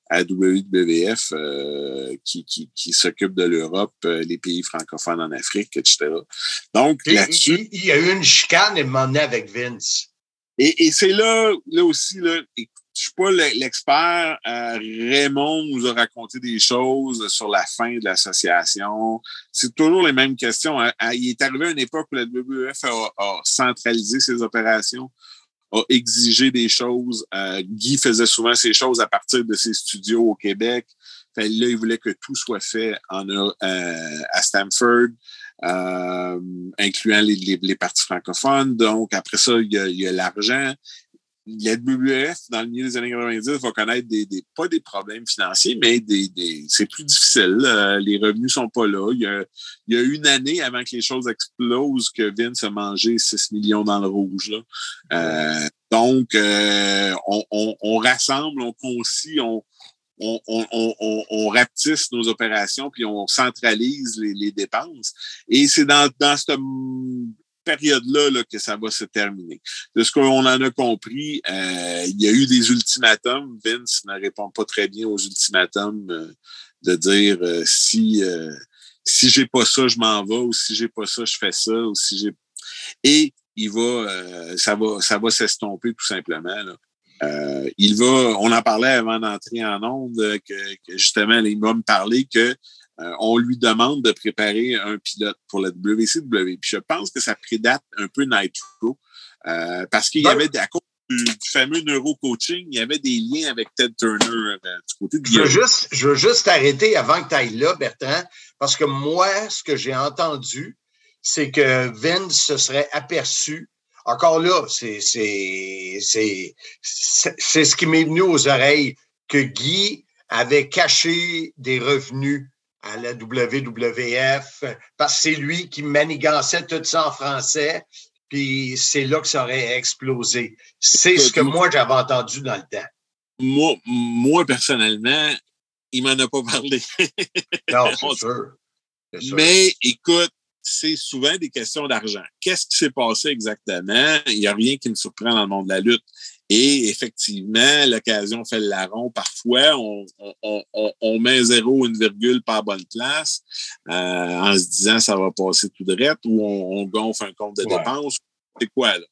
à WWF euh, qui, qui, qui s'occupe de l'Europe, euh, les pays francophones en Afrique, etc. Donc, là-dessus, il- y a eu une chicane et m'emmener avec Vince. et, et c'est là, là aussi, là, écoute, je suis pas le- l'expert. Euh, Raymond nous a raconté des choses sur la fin de l'association. C'est toujours les mêmes questions. hein. Il est arrivé à une époque où la WWF a, a centralisé ses opérations, a exigé des choses. Euh, Guy faisait souvent ces choses à partir de ses studios au Québec. Là, il voulait que tout soit fait euh, à Stanford. Euh, incluant les, les, parties francophones. Donc, après ça, il y a l'argent. La WWF, dans le milieu des années 90, va connaître des, des pas des problèmes financiers, mais des, des c'est plus difficile. Euh, les revenus sont pas là. Il y, a, il y a une année avant que les choses explosent que Vince a mangé 6 millions dans le rouge. Là. Euh, donc, euh, on, on, on rassemble, on concie, on, on, on, on, rapetisse nos opérations, puis on centralise les, les dépenses. Et c'est dans, dans période-là là, que ça va se terminer. De ce qu'on en a compris, euh, il y a eu des ultimatums. Vince ne répond pas très bien aux ultimatums euh, de dire euh, si si j'ai pas ça, je m'en vais, ou si j'ai pas ça, je fais ça, ou si j'ai et il va ça va ça va s'estomper tout simplement il va, on en parlait avant d'entrer en onde, que, que, justement, il va me parler que euh, on lui demande de préparer un pilote pour la WCW. Puis je pense que ça prédate un peu Nitro, euh, parce qu'il y avait à cause du, du fameux neurocoaching, il y avait des liens avec Ted Turner euh, du côté de Je veux, juste, je veux juste t'arrêter avant que tu ailles là, Bertrand, parce que moi, ce que j'ai entendu, c'est que Vince se serait aperçu. Encore là, c'est ce qui m'est venu aux oreilles, que Guy avait caché des revenus à la WWF parce que c'est lui qui manigançait tout ça en français, puis c'est là que ça aurait explosé. C'est ce que moi j'avais entendu dans le temps. Moi, moi, personnellement, il m'en a pas parlé. [laughs] Non, c'est [laughs] sûr. C'est sûr. Mais écoute, c'est souvent des questions d'argent. Qu'est-ce qui s'est passé exactement? Il n'y a rien qui me surprend dans le monde de la lutte. Et effectivement, l'occasion fait le larron. Parfois, on, on, on, on met un zéro ou une virgule pas à bonne place euh, en se disant ça va passer tout de ou on, on gonfle un compte de Ouais. dépenses. C'est quoi, là?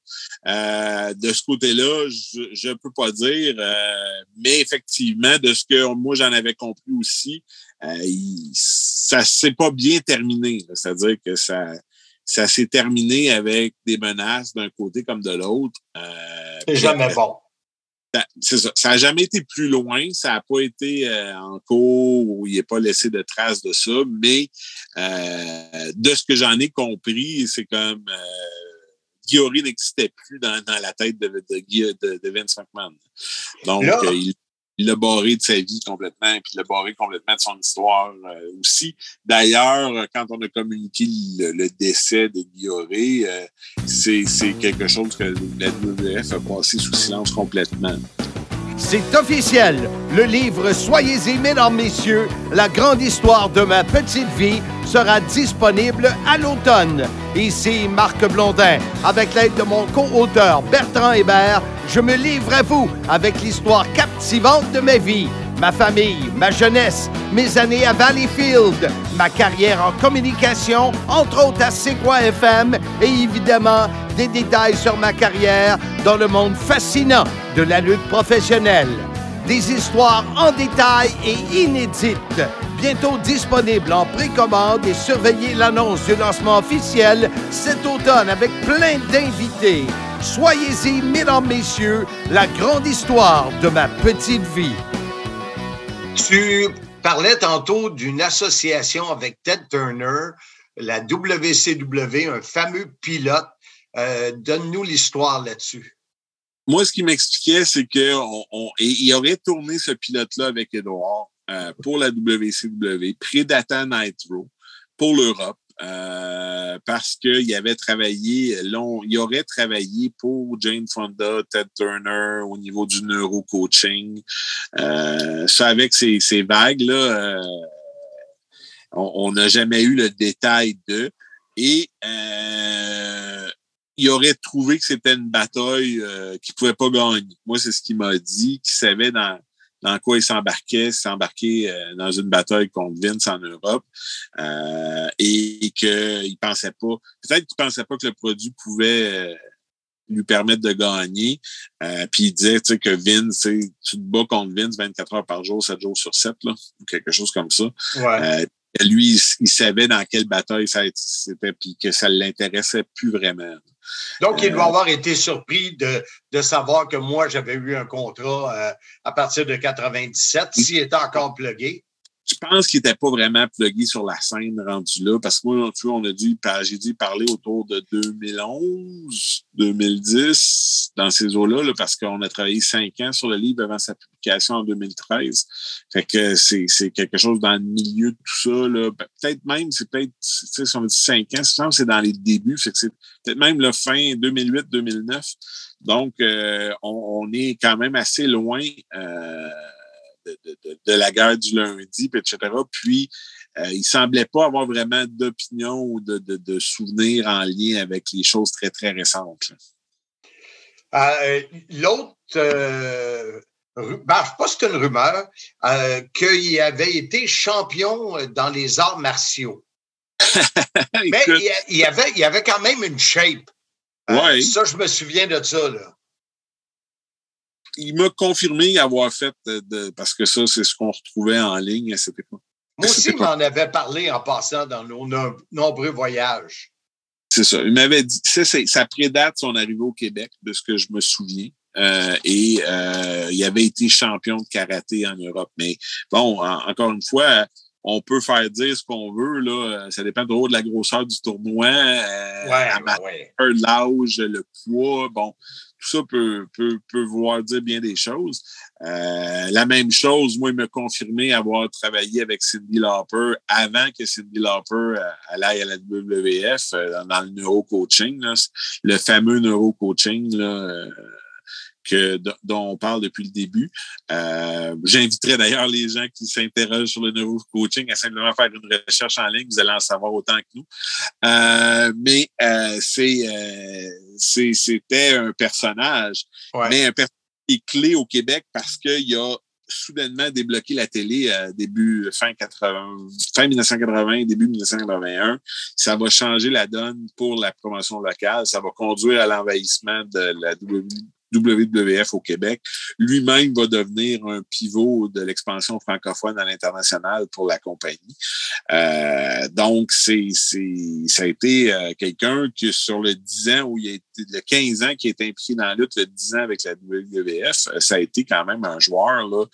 Euh, de ce côté-là, je ne peux pas dire, euh, mais effectivement, de ce que moi j'en avais compris aussi, euh, il- ça s'est pas bien terminé. C'est-à-dire que ça, ça s'est terminé avec des menaces d'un côté comme de l'autre. Euh, C'est jamais bon. ça- c'est ça. Ça n'a jamais été plus loin. Ça n'a pas été euh, en cours où il n'est pas laissé de traces de ça. Mais euh, de ce que j'en ai compris, c'est comme euh, Guiori n'existait plus dans, dans la tête de, de, Guy- de- de Vince McMahon. Donc, Là- euh, il il l'a barré de sa vie complètement, puis il l'a barré complètement de son histoire euh, aussi. D'ailleurs, quand on a communiqué le, le décès de Guioré, euh, c'est quelque chose que la WWF a passé sous silence complètement. C'est officiel. Le livre Soyez-y, mesdames, messieurs, la grande histoire de ma petite vie sera disponible à l'automne. Ici Marc Blondin, avec l'aide de mon co-auteur Bertrand Hébert, je me livre à vous avec l'histoire captivante de ma vie, ma famille, ma jeunesse, mes années à Valleyfield, ma carrière en communication, entre autres à FM, et évidemment des détails sur ma carrière dans le monde fascinant de la lutte professionnelle. Des histoires en détail et inédites. Bientôt disponibles en précommande et surveillez l'annonce du lancement officiel cet automne avec plein d'invités. Soyez-y, mesdames, messieurs, la grande histoire de ma petite vie. Tu parlais tantôt d'une association avec Ted Turner, la WCW, un fameux pilote. Euh, Donne-nous l'histoire là-dessus. Moi, ce qu'il m'expliquait, c'est que on, il aurait tourné ce pilote-là avec Edouard euh, pour la WCW, prédatant Nitro pour l'Europe. euh, parce qu'il avait travaillé long, il aurait travaillé pour Jane Fonda, Ted Turner au niveau du neurocoaching. Euh, ça avec ces, ces vagues-là, euh, on on n'a jamais eu le détail de. Et euh, il aurait trouvé que c'était une bataille euh, qu'il pouvait pas gagner. Moi, c'est ce qu'il m'a dit, qu'il savait dans, dans quoi il s'embarquait, s'embarquer euh, dans une bataille contre Vince en Europe, euh, et, et qu'il pensait pas, peut-être qu'il pensait pas que le produit pouvait euh, lui permettre de gagner. Euh, puis il disait tu sais, que Vince, tu te bats contre Vince 24 heures par jour, 7 jours sur 7, là, ou quelque chose comme ça. Ouais. Euh, lui, il, il savait dans quelle bataille ça c'était, puis que ça l'intéressait plus vraiment. Donc, il doit avoir été surpris de, de savoir que moi, j'avais eu un contrat euh, à partir de 97, s'il était encore plugué. Je pense qu'il n'était pas vraiment plugué sur la scène rendu là, parce que moi, tu vois, on a dû, j'ai dû parler autour de 2011, 2010, dans ces eaux-là, là, parce qu'on a travaillé cinq ans sur le livre avant sa publication en 2013. Fait que c'est, quelque chose dans le milieu de tout ça, là. Ben, Peut-être même, c'est peut-être, si on dit cinq ans, c'est dans les débuts. Fait que c'est peut-être même le fin 2008-2009. Donc, euh, on, on est quand même assez loin, euh, de, de- de- la guerre du lundi, etc. Puis, euh, il semblait pas avoir vraiment d'opinion ou de, de, de souvenirs en lien avec les choses très, très récentes. là. Euh, L'autre, euh, ben, je sais pas si c'est une rumeur, euh, qu'il avait été champion dans les arts martiaux. [laughs] Mais il, avait, il avait quand même une shape. Euh, Ouais. Ça, je me souviens de ça. Là. il m'a confirmé avoir fait, de, parce que ça, c'est ce qu'on retrouvait en ligne à cette époque. Moi aussi, m'en avait parlé en passant dans nos no- nombreux voyages. C'est ça. Il m'avait dit, ça, ça prédate son arrivée au Québec, de ce que je me souviens. euh, et euh, il avait été champion de karaté en Europe. Mais bon, encore une fois, on peut faire dire ce qu'on veut. Là. Ça dépend trop de la grosseur du tournoi, euh, ouais, l'âge, le poids. Bon, tout ça peut, peut, peut vouloir dire bien des choses. Euh, la même chose, moi, il m'a confirmé avoir travaillé avec Cindy Lauper avant que Cindy Lauper euh, aille à la WWF euh, dans le neurocoaching, le fameux neurocoaching. Là, que, dont on parle depuis le début. Euh, J'inviterai d'ailleurs les gens qui s'interrogent sur le neurocoaching à simplement faire une recherche en ligne. Vous allez en savoir autant que nous. Euh, mais euh, c'était un personnage, mais un personnage qui est clé au Québec parce qu'il a soudainement débloqué la télé à début fin 80, fin 1980, début 1981. Ça va changer la donne pour la promotion locale. Ça va conduire à l'envahissement de la WWF au Québec. Lui-même va devenir un pivot de l'expansion francophone à l'international pour la compagnie. Euh, donc, c'est, c'est, ça a été euh, quelqu'un qui, sur le 10 ans où il a été, le 15 ans qui est impliqué dans la lutte, le 10 ans avec la WWF, euh, ça a été quand même un joueur là,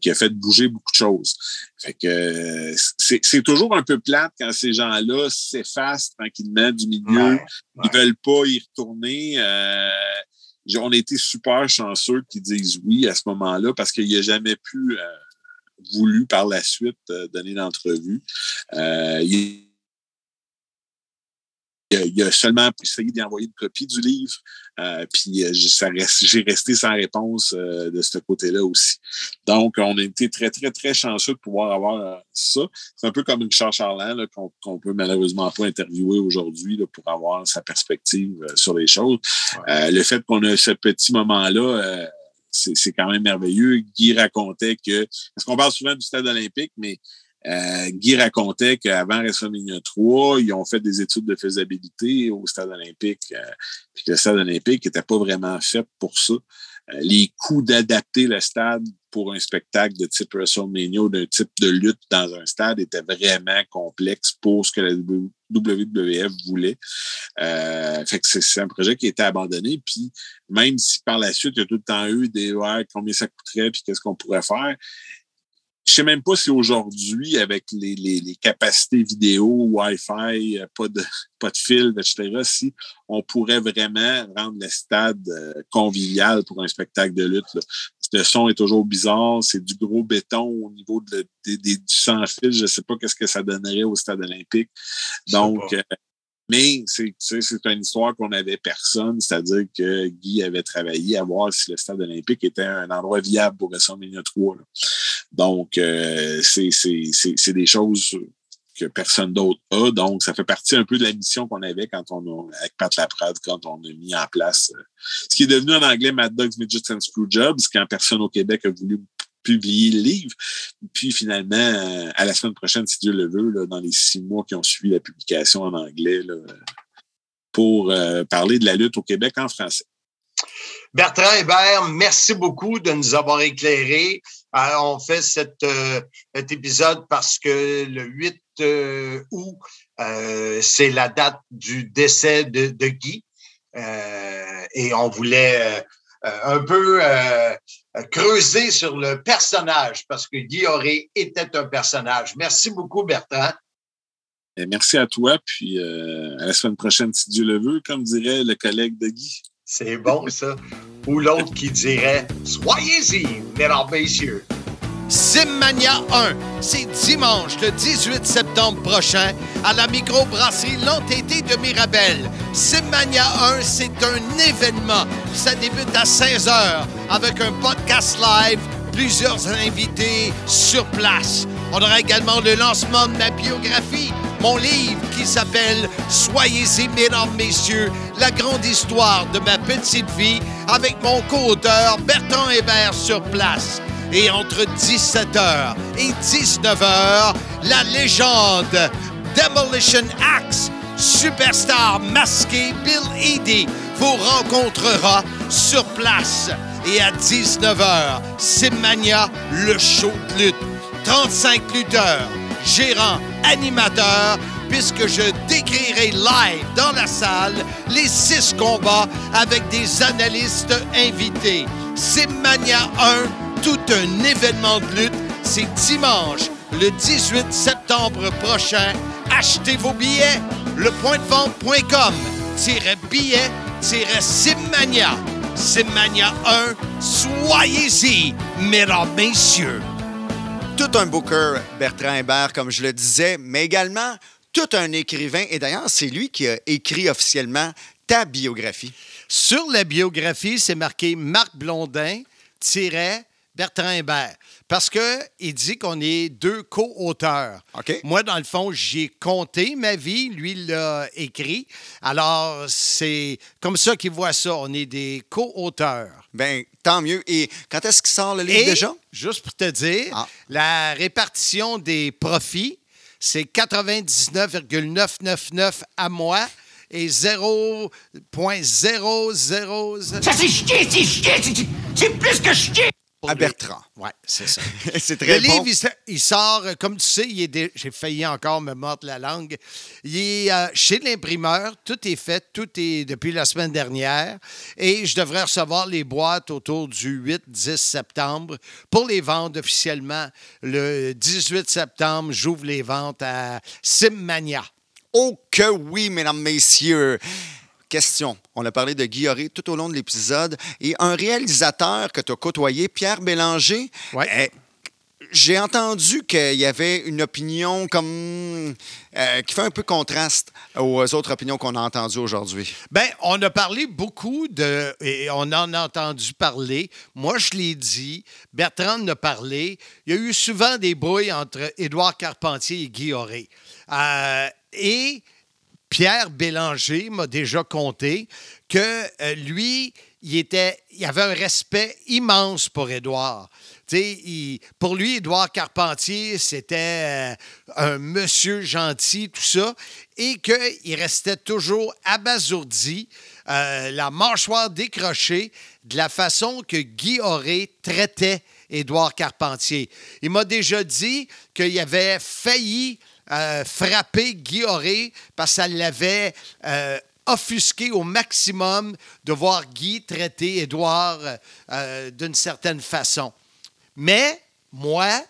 qui a fait bouger beaucoup de choses. Fait que c'est, c'est toujours un peu plate quand ces gens-là s'effacent tranquillement du milieu. Ils veulent pas y retourner. Euh, on a été super chanceux qu'ils disent oui à ce moment-là parce qu'il n'a jamais pu euh, voulu par la suite euh, donner d'entrevue. Euh, il, il, a seulement essayé d'y envoyer une copie du livre, euh, puis euh, j'ai resté sans réponse euh, de ce côté-là aussi. Donc, on a été très, très, très chanceux de pouvoir avoir ça. C'est un peu comme Richard Charland qu'on ne peut malheureusement pas interviewer aujourd'hui pour avoir sa perspective sur les choses. le fait qu'on a ce petit moment-là, c'est quand même merveilleux. Guy racontait que, parce qu'on parle souvent du stade olympique, mais euh, Guy racontait qu'avant WrestleMania 3, ils ont fait des études de faisabilité au stade olympique, euh, puis que le stade olympique n'était pas vraiment fait pour ça. Euh, les coûts d'adapter le stade pour un spectacle de type WrestleMania ou d'un type de lutte dans un stade étaient vraiment complexes pour ce que la WWF voulait. Euh, fait que c'est un projet qui a abandonné. Puis même si par la suite, il y a tout le temps eu des ouais, combien ça coûterait puis qu'est-ce qu'on pourrait faire, je sais même pas si aujourd'hui, avec les, les, les, capacités vidéo, Wi-Fi, euh, pas de, [laughs] pas de fil, etc., si on pourrait vraiment rendre le stade euh, convivial pour un spectacle de lutte. Le son est toujours bizarre, c'est du gros béton au niveau de, du sans fil. Je sais pas qu'est-ce que ça donnerait au stade olympique. Donc, mais c'est une histoire qu'on n'avait personne, c'est-à-dire que Guy avait travaillé à voir si le stade olympique était un endroit viable pour WrestleMania 3. Donc, euh, c'est des choses que personne d'autre a. Donc, ça fait partie un peu de la mission qu'on avait quand on a, avec Pat Laprade, quand on a mis en place euh, ce qui est devenu en anglais Mad Dogs, Midgets and Screwjobs, quand personne au Québec a voulu publier le livre. Puis finalement, euh, à la semaine prochaine, si Dieu le veut, dans les six mois qui ont suivi la publication en anglais, pour euh, parler de la lutte au Québec en français. Bertrand Hébert, merci beaucoup de nous avoir éclairés. Euh, on fait cet épisode parce que le 8 août, c'est la date du décès de Guy. et on voulait un peu creuser sur le personnage parce que Guy Auré était un personnage. Merci beaucoup, Bertrand. merci à toi, puis euh, à la semaine prochaine, si Dieu le veut, comme dirait le collègue de Guy. C'est bon, ça. Ou l'autre qui dirait Soyez-y, mesdames, messieurs. Simmania 1, c'est dimanche le 18 septembre prochain à la microbrasserie L'Entêté de Mirabel. Simmania 1, c'est un événement. Ça débute à 16 h avec un podcast live, plusieurs invités sur place. On aura également le lancement de ma biographie, mon livre qui s'appelle Soyez-y, mesdames, messieurs, la grande histoire de ma petite vie avec mon co-auteur Bertrand Hébert sur place. Et entre 17h et 19h, la légende Demolition Axe, superstar masqué Bill Eady, vous rencontrera sur place. Et à 19h, Simmania, le show de lutte. 35 lutteurs, gérants, animateurs, puisque je décrirai live dans la salle les six combats avec des analystes invités. Simmania 1, tout un événement de lutte, c'est dimanche, le 18 septembre prochain. Achetez vos billets, lepointdevente.com, billets, Simmania. Simmania 1, soyez-y, mesdames, messieurs. Tout un booker, Bertrand Hébert, comme je le disais, mais également tout un écrivain. Et d'ailleurs, c'est lui qui a écrit officiellement ta biographie. Sur la biographie, c'est marqué Marc Blondin, tiret Bertrand Hébert. Parce qu'il dit qu'on est deux co-auteurs. Moi, dans le fond, j'ai compté ma vie. Lui, il l'a écrit. Alors, c'est comme ça qu'il voit ça. On est des co-auteurs. Ben, tant mieux. Et quand est-ce qu'il sort le livre Et, déjà? juste pour te dire, Ah. la répartition des profits, c'est 99,999 à moi et 0,000... Ça c'est chier, c'est chier, c'est- c'est plus que chier. Pour À. Bertrand. Ouais, c'est ça. [laughs] c'est très le bon. livre, il, sort, euh, comme tu sais, il est dé- j'ai failli encore me mordre la langue. Il est euh, chez l'imprimeur, tout est fait, tout est depuis la semaine dernière. Et je devrais recevoir les boîtes autour du 8-10 septembre pour les vendre officiellement. Le 18 septembre, j'ouvre les ventes à Simmania. Oh que oui, mesdames, messieurs. Question. On a parlé de Auré tout au long de l'épisode. Et un réalisateur que tu as côtoyé, Pierre Bélanger, Ouais. eh, j'ai entendu qu'il y avait une opinion comme euh, qui fait un peu contraste aux autres opinions qu'on a entendues aujourd'hui. Ben, on a parlé beaucoup de. Et on en a entendu parler. Moi, je l'ai dit. Bertrand en a parlé. Il y a eu souvent des brouilles entre Édouard Carpentier et Guy Auré. Euh, et Pierre Bélanger m'a déjà conté que euh, lui, il, avait un respect immense pour Édouard. Pour lui, Édouard Carpentier, c'était euh, un monsieur gentil, tout ça, et qu'il restait toujours abasourdi, euh, la mâchoire décrochée de la façon que Guy Auré traitait Édouard Carpentier. Il m'a déjà dit qu'il avait failli frapper Guy Auré parce que ça l'avait euh, offusqué au maximum de voir Guy traiter Édouard euh, d'une certaine façon. Mais moi,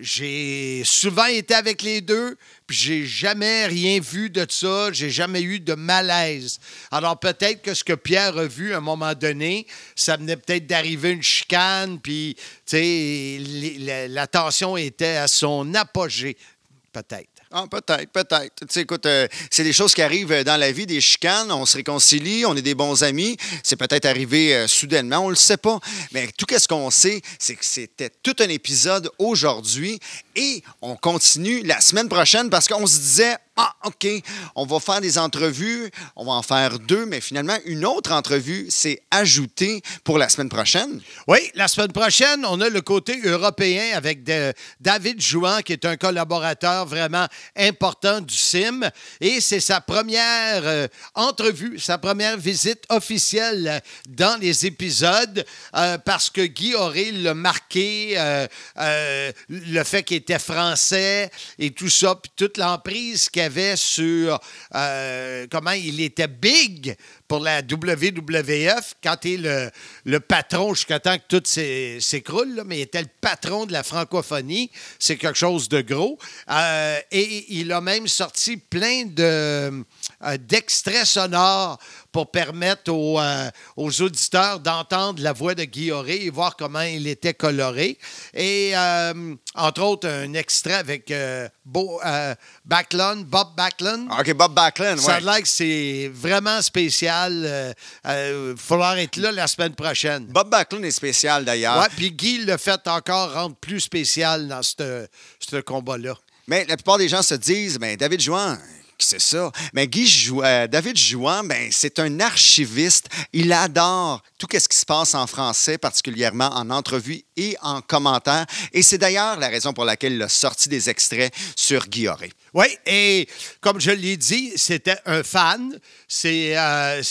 j'ai souvent été avec les deux, puis j'ai jamais rien vu de ça, j'ai jamais eu de malaise. Alors peut-être que ce que Pierre a vu à un moment donné, ça venait peut-être d'arriver une chicane, puis la, la tension était à son apogée, peut-être. Ah, peut-être, peut-être. Tu écoute, euh, c'est des choses qui arrivent euh, dans la vie, des chicanes, on se réconcilie, on est des bons amis. C'est peut-être arrivé euh, soudainement, on le sait pas. Mais tout ce qu'on sait, c'est que c'était tout un épisode aujourd'hui et on continue la semaine prochaine parce qu'on se disait, ah, OK, on va faire des entrevues, on va en faire deux, mais finalement, une autre entrevue s'est ajoutée pour la semaine prochaine. Oui, la semaine prochaine, on a le côté européen avec David Jouan, qui est un collaborateur vraiment important du CIM. Et c'est sa première euh, entrevue, sa première visite officielle dans les épisodes, euh, parce que Guy Auré l'a marqué, euh, le fait qu'il était français et tout ça, puis toute l'emprise qu'il sur euh, comment il était big pour la WWF quand il est le, le patron jusqu'à temps que tout s'é- s'écroule, mais il était le patron de la francophonie. C'est quelque chose de gros. Euh, et il a même sorti plein de, euh, d'extraits sonores pour permettre aux, euh, aux auditeurs d'entendre la voix de Guy Auré et voir comment il était coloré. Et euh, entre autres, un extrait avec Bo, Backlund, Bob Backlund. OK, Bob Backlund, Ça a ouais. l'air que c'est vraiment spécial. Il va falloir être là la semaine prochaine. Bob Backlund est spécial d'ailleurs. Ouais, puis Guy l'a fait encore rendre plus spécial dans ce combat-là. Mais la plupart des gens se disent, ben, David Jouan, c'est ça? Mais Guy Jou- euh, David Jouan, ben, c'est un archiviste. Il adore tout ce qui se passe en français, particulièrement en entrevue et en commentaire. Et c'est d'ailleurs la raison pour laquelle il a sorti des extraits sur Guy Auré. Oui, et comme je l'ai dit, c'était un fan. C'est euh,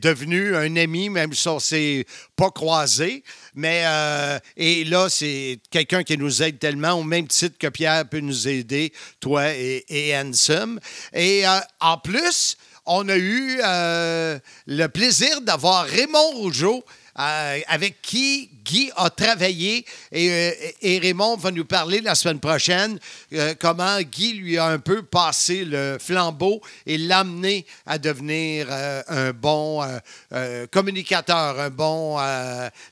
devenu un ami, même si on ne s'est pas croisé. Mais, euh, et là, c'est quelqu'un qui nous aide tellement, au même titre que Pierre peut nous aider, toi et, et Ansem. Et euh, en plus, on a eu euh, le plaisir d'avoir Raymond Rougeau. Euh, avec qui Guy a travaillé et, euh, et Raymond va nous parler la semaine prochaine euh, comment Guy lui a un peu passé le flambeau et l'amené à devenir un bon communicateur, un bon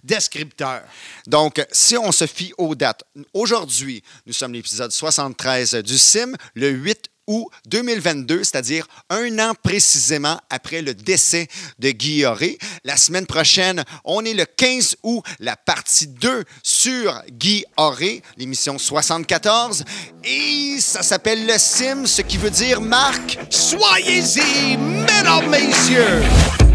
descripteur. Donc, si on se fie aux dates, aujourd'hui, nous sommes l'épisode 73 du CIM, le 8 août 2022, c'est-à-dire un an précisément après le décès de Guy Auré. La semaine prochaine, on est le 15 août, la partie 2 sur Guy Auré, l'émission 74. Et ça s'appelle le CIM, ce qui veut dire Marc. Soyez-y, mesdames, messieurs!